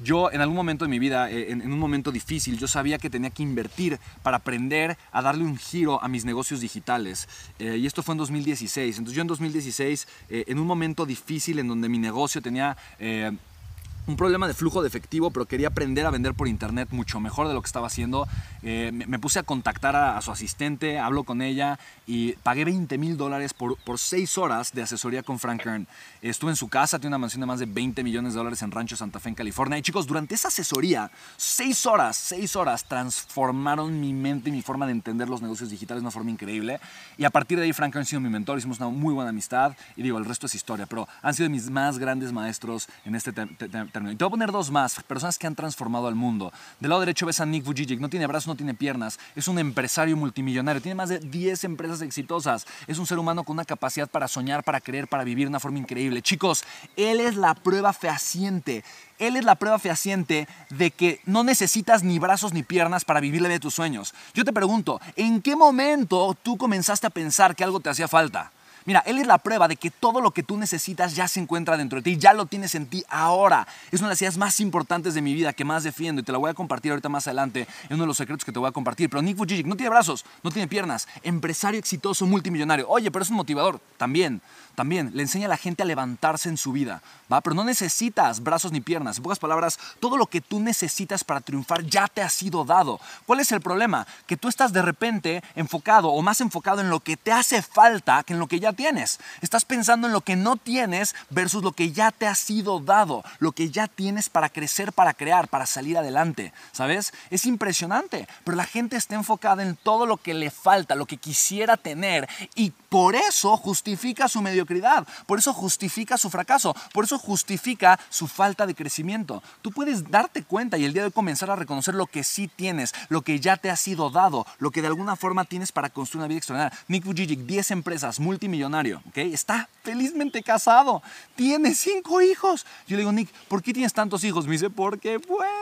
Yo en algún momento de mi vida, eh, en, un momento difícil, yo sabía que tenía que invertir para aprender a darle un giro a mis negocios digitales. Eh, y esto fue en 2016. Entonces yo en 2016, eh, en un momento difícil en donde mi negocio tenía un problema de flujo de efectivo, pero quería aprender a vender por internet mucho mejor de lo que estaba haciendo. Eh, me, puse a contactar a, su asistente, hablo con ella y pagué 20 mil dólares por, seis horas de asesoría con Frank Kern. Estuve en su casa, tiene una mansión de más de 20 millones de dólares en Rancho Santa Fe, en California. Y chicos, durante esa asesoría, seis horas, seis horas transformaron mi mente y mi forma de entender los negocios digitales de una forma increíble. Y a partir de ahí, Frank Kern ha sido mi mentor, hicimos una muy buena amistad. Y digo, el resto es historia, pero han sido mis más grandes maestros en este tema y te voy a poner dos más, personas que han transformado al mundo. Del lado derecho ves a Nick Vujicic, no tiene brazos, no tiene piernas, es un empresario multimillonario, tiene más de 10 empresas exitosas, es un ser humano con una capacidad para soñar, para creer, para vivir de una forma increíble. Chicos, él es la prueba fehaciente. Él es la prueba fehaciente de que no necesitas ni brazos ni piernas para vivir la vida de tus sueños. Yo te pregunto, ¿en qué momento tú comenzaste a pensar que algo te hacía falta? Mira, Él es la prueba de que todo lo que tú necesitas ya se encuentra dentro de ti, ya lo tienes en ti ahora. Es una de las ideas más importantes de mi vida que más defiendo y te la voy a compartir ahorita más adelante en uno de los secretos que te voy a compartir. Pero Nick Vujicic no tiene brazos, no tiene piernas, empresario exitoso, multimillonario. Oye, pero es un motivador también también le enseña a la gente a levantarse en su vida, ¿va? Pero no necesitas brazos ni piernas. En pocas palabras, todo lo que tú necesitas para triunfar ya te ha sido dado. ¿Cuál es el problema? Que tú estás de repente enfocado o más enfocado en lo que te hace falta que en lo que ya tienes. Estás pensando en lo que no tienes versus lo que ya te ha sido dado, lo que ya tienes para crecer, para crear, para salir adelante, ¿sabes? Es impresionante, pero la gente está enfocada en todo lo que le falta, lo que quisiera tener y por eso justifica su mediocridad, por eso justifica su fracaso, por eso justifica su falta de crecimiento. Tú puedes darte cuenta y el día de hoy comenzar a reconocer lo que sí tienes, lo que ya te ha sido dado, lo que de alguna forma tienes para construir una vida extraordinaria. Nick Vujicic, 10 empresas, ¿ok? Está felizmente casado, tiene 5 hijos. Yo le digo, Nick, ¿por qué tienes tantos hijos? Me dice, porque puedo.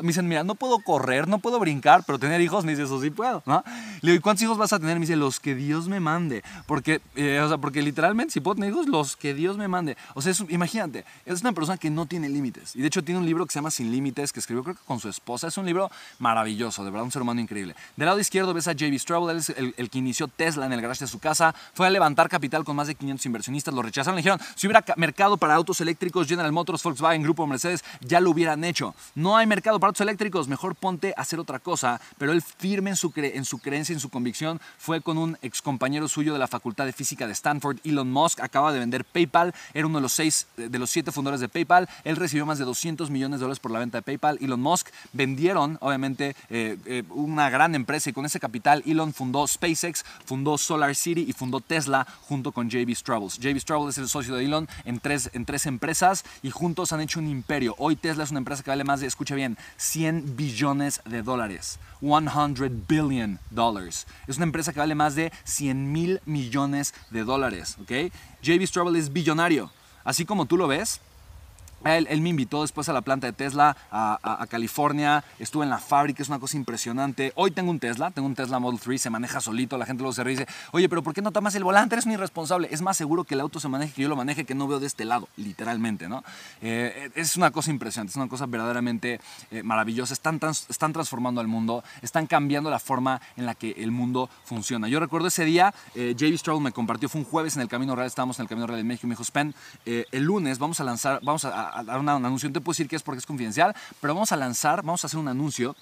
Me dicen, mira, no puedo correr, no puedo brincar, pero tener hijos, me dice, eso sí puedo, ¿no? Le digo, ¿cuántos hijos vas a tener? Me dice, los que Dios me mande. Porque, eh, o sea, porque literalmente, si puedo tener hijos, los que Dios me mande. O sea, imagínate, es una persona que no tiene límites. Y de hecho tiene un libro que se llama Sin Límites, que escribió creo que con su esposa. Es un libro maravilloso, de verdad, un ser humano increíble. Del lado izquierdo ves a J.B. Straubel, él es el, que inició Tesla en el garage de su casa. Fue a levantar capital con más de 500 inversionistas. Lo rechazaron, le dijeron, si hubiera mercado para autos eléctricos, General Motors, Volkswagen, Grupo Mercedes, ya lo hubieran hecho. No hay mercado para autos eléctricos, mejor ponte a hacer otra cosa. Pero él firme en su, en su creencia, en su convicción, fue con un ex compañero suyo de la Facultad de Física de Stanford, Elon Musk, acaba de vender PayPal, era uno de los seis, de los siete fundadores de PayPal, él recibió más de 200 millones de dólares por la venta de PayPal, Elon Musk vendieron, obviamente, eh, eh, una gran empresa y con ese capital Elon fundó SpaceX, fundó Solar City y fundó Tesla junto con JB Straubel. JB Straubel es el socio de Elon en tres, en tres empresas y juntos han hecho un imperio. Hoy Tesla es una empresa que vale más de, escucha bien, 100 billones de dólares. 100 billion dollars. Es una empresa que vale más de 100 mil millones de dólares. ¿ok? JB Straubel es billonario. Así como tú lo ves, él, me invitó después a la planta de Tesla, a, California, estuve en la fábrica, es una cosa impresionante. Hoy tengo un Tesla, tengo un Tesla Model 3, se maneja solito, la gente luego se ríe y dice, oye, pero ¿por qué no tomas el volante? Eres un irresponsable. Es más seguro que el auto se maneje, que yo lo maneje, que no veo de este lado, literalmente, ¿no? Eh, es una cosa impresionante, es una cosa verdaderamente eh, maravillosa. Están, están transformando al mundo, están cambiando la forma en la que el mundo funciona. Yo recuerdo ese día, eh, JB me compartió, fue un jueves en el Camino Real, estábamos en el Camino Real de México, me dijo, Spen, el lunes vamos a lanzar, vamos a dar un anuncio. No te puedo decir que es porque es confidencial, pero vamos a lanzar, vamos a hacer un anuncio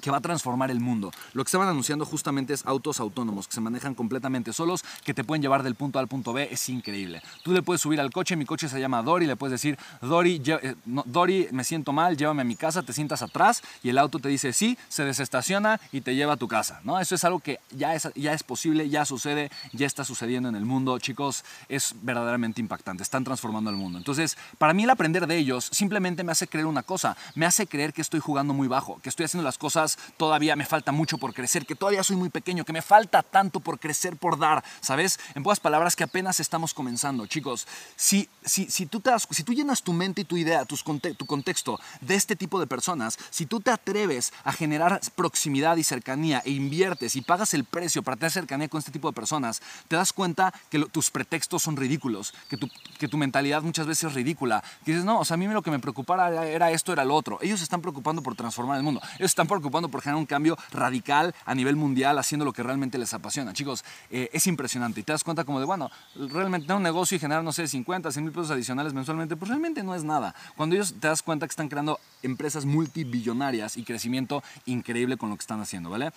que va a transformar el mundo. Lo que estaban anunciando justamente es autos autónomos que se manejan completamente solos, que te pueden llevar del punto A al punto B, es increíble. Tú le puedes subir al coche, mi coche se llama Dory, le puedes decir, Dory, eh, Dory, me siento mal, llévame a mi casa, te sientas atrás y el auto te dice sí, se desestaciona y te lleva a tu casa, ¿no? Eso es algo que ya es, ya es posible, ya sucede, ya está sucediendo en el mundo, chicos, es verdaderamente impactante, están transformando el mundo. Entonces, para mí el aprender de ellos simplemente me hace creer una cosa, me hace creer que estoy jugando muy bajo, que estoy haciendo las cosas todavía me falta mucho por crecer, que todavía soy muy pequeño, que me falta tanto por crecer, por dar, ¿sabes? En pocas palabras, que apenas estamos comenzando, chicos. Si, si, si, tú, te si tú llenas tu mente y tu idea, tu, contexto de este tipo de personas, si tú te atreves a generar proximidad y cercanía e inviertes y pagas el precio para tener cercanía con este tipo de personas, te das cuenta que tus pretextos son ridículos, que tu, que tu mentalidad muchas veces es ridícula. Dices, no, o sea, a mí lo que me preocupaba era, esto, era lo otro. Ellos están preocupando por transformar el mundo. Ellos están por generar un cambio radical a nivel mundial, haciendo lo que realmente les apasiona. Chicos, eh, es impresionante. Y te das cuenta como de, bueno, realmente tener un negocio y generar, no sé, 50, 100 mil pesos adicionales mensualmente, pues realmente no es nada. Cuando ellos te das cuenta que están creando empresas multibillonarias y crecimiento increíble con lo que están haciendo, ¿vale?